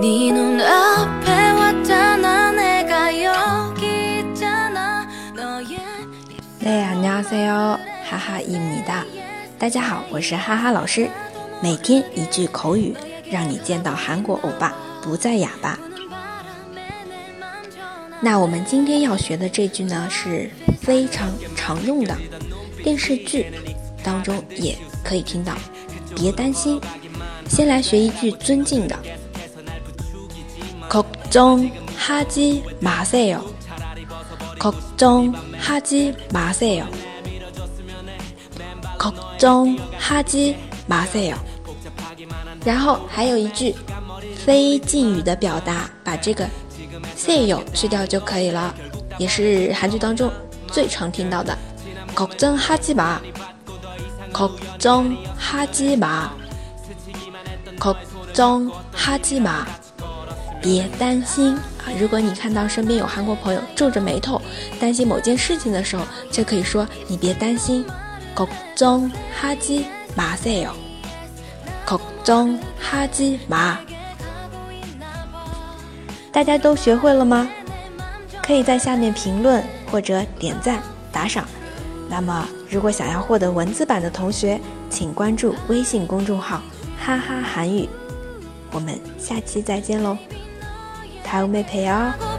네눈앞에왔잖아내가여기있잖아너의 네 안녕하세요，哈哈一米大。大家好，我是哈哈老师，每天一句口语，让你见到韩国欧巴不再哑巴。那我们今天要学的这句呢，是非常常用的电视剧当中也可以听到。别担心，先来学一句尊敬的。 걱정하지마세 요， 걱정하지마세 요， 걱정하지마세 요。 然后还有一句非敬语的表达，把这个 say 요去掉就可以了，也是韩剧当中最常听到的。걱정하지 마， 걱정하지 마， 걱정하지 마。 别担心啊！如果你看到身边有韩国朋友皱着眉头，担心某件事情的时候，就可以说：“你别担心。”걱정하지마세 요。 걱정하지 마。 大家都学会了吗？可以在下面评论或者点赞打赏。那么，如果想要获得文字版的同学，请关注微信公众号“哈哈韩语”。我们下期再见喽！ 다음에 봬요.